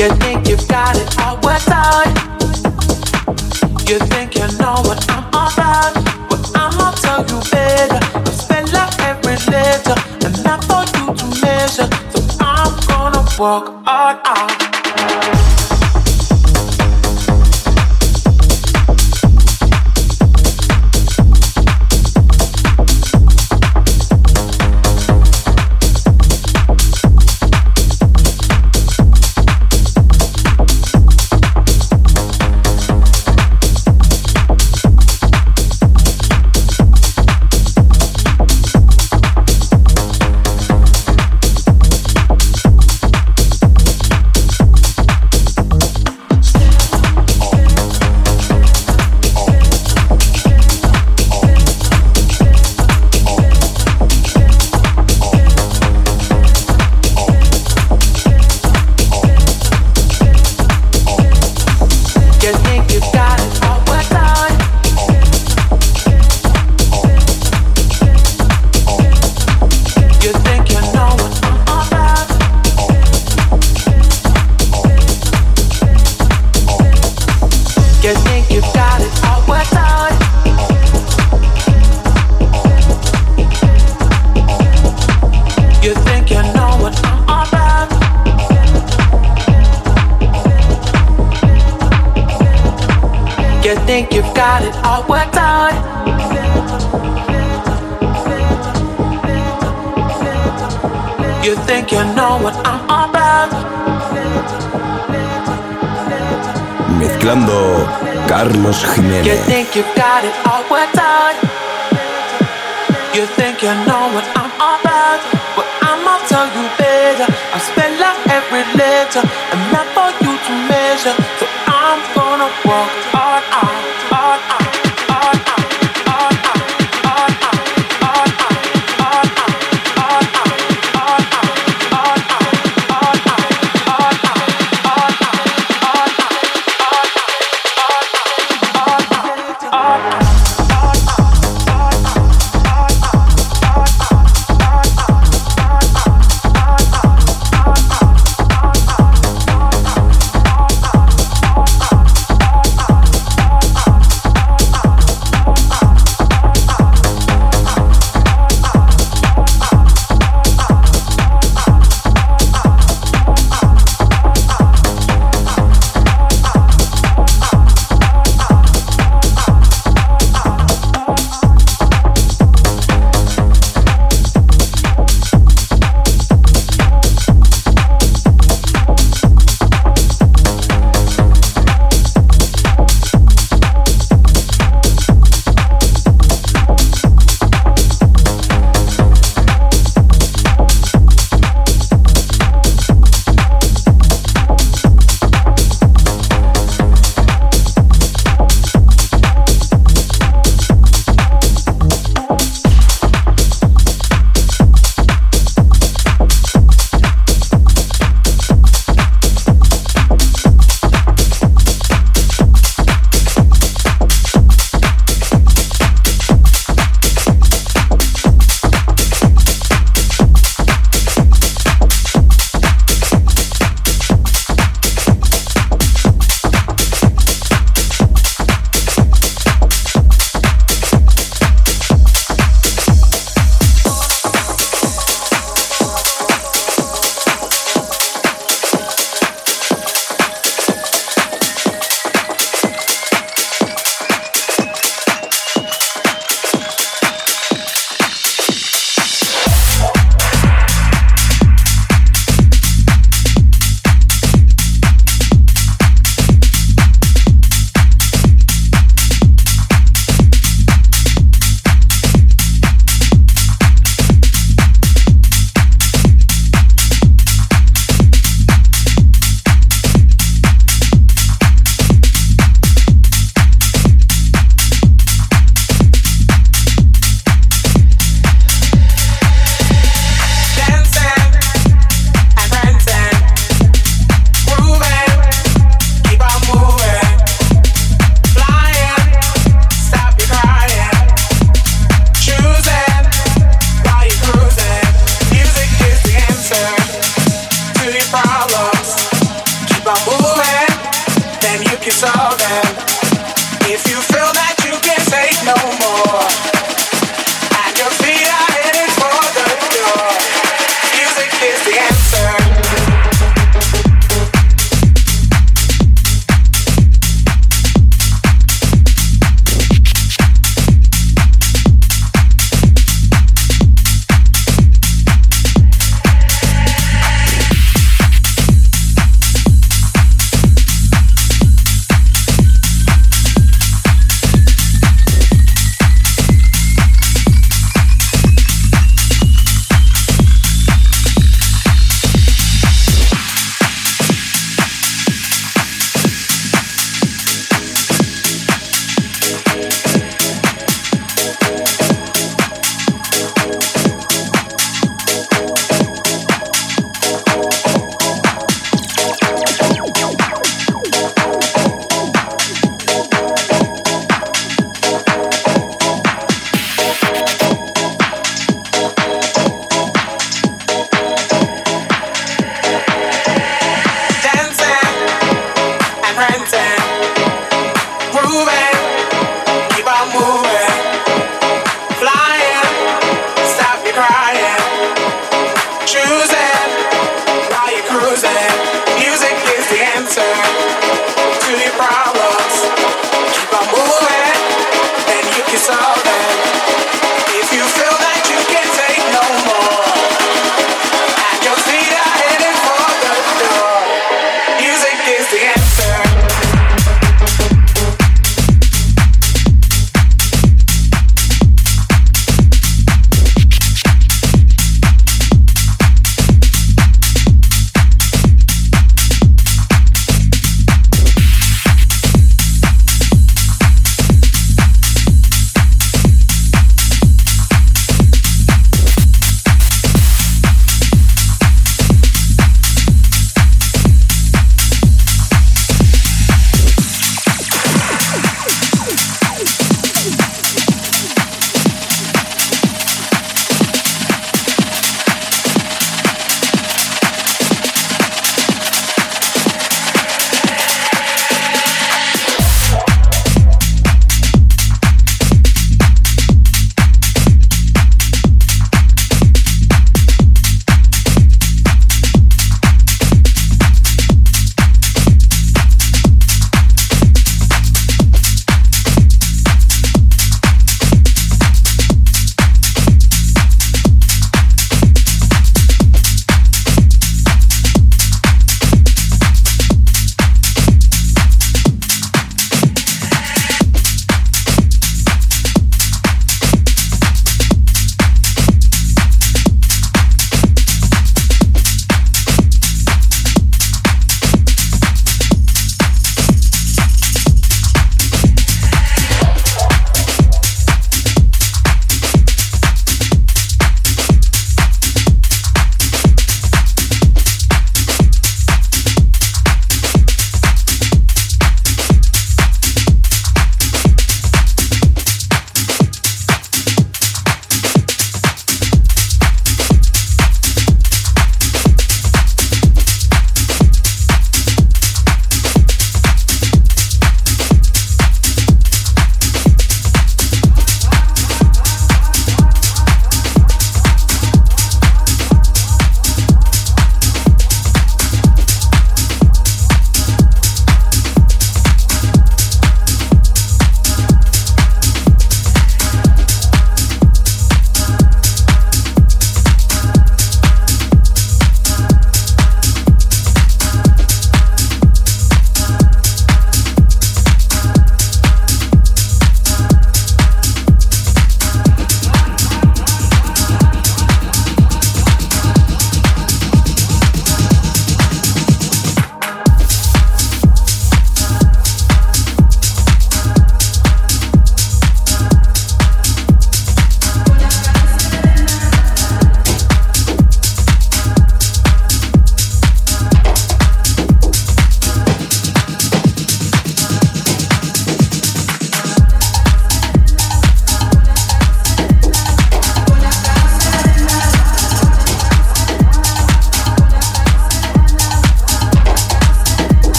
You think you got it all worked out. You think you know what I'm all about. Well, I'ma tell you better. I'll spell out every letter, and not for you to measure. So I'm gonna walk all out. Carlos Jiménez. You think you got it all worked out. You think you know what I'm about. But I'ma tell you better. I spend like every letter.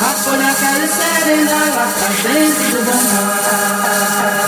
A folha cai e serena, ela dentro do bom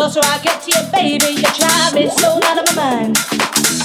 Closer I get to you, baby, you drive me so out of my mind.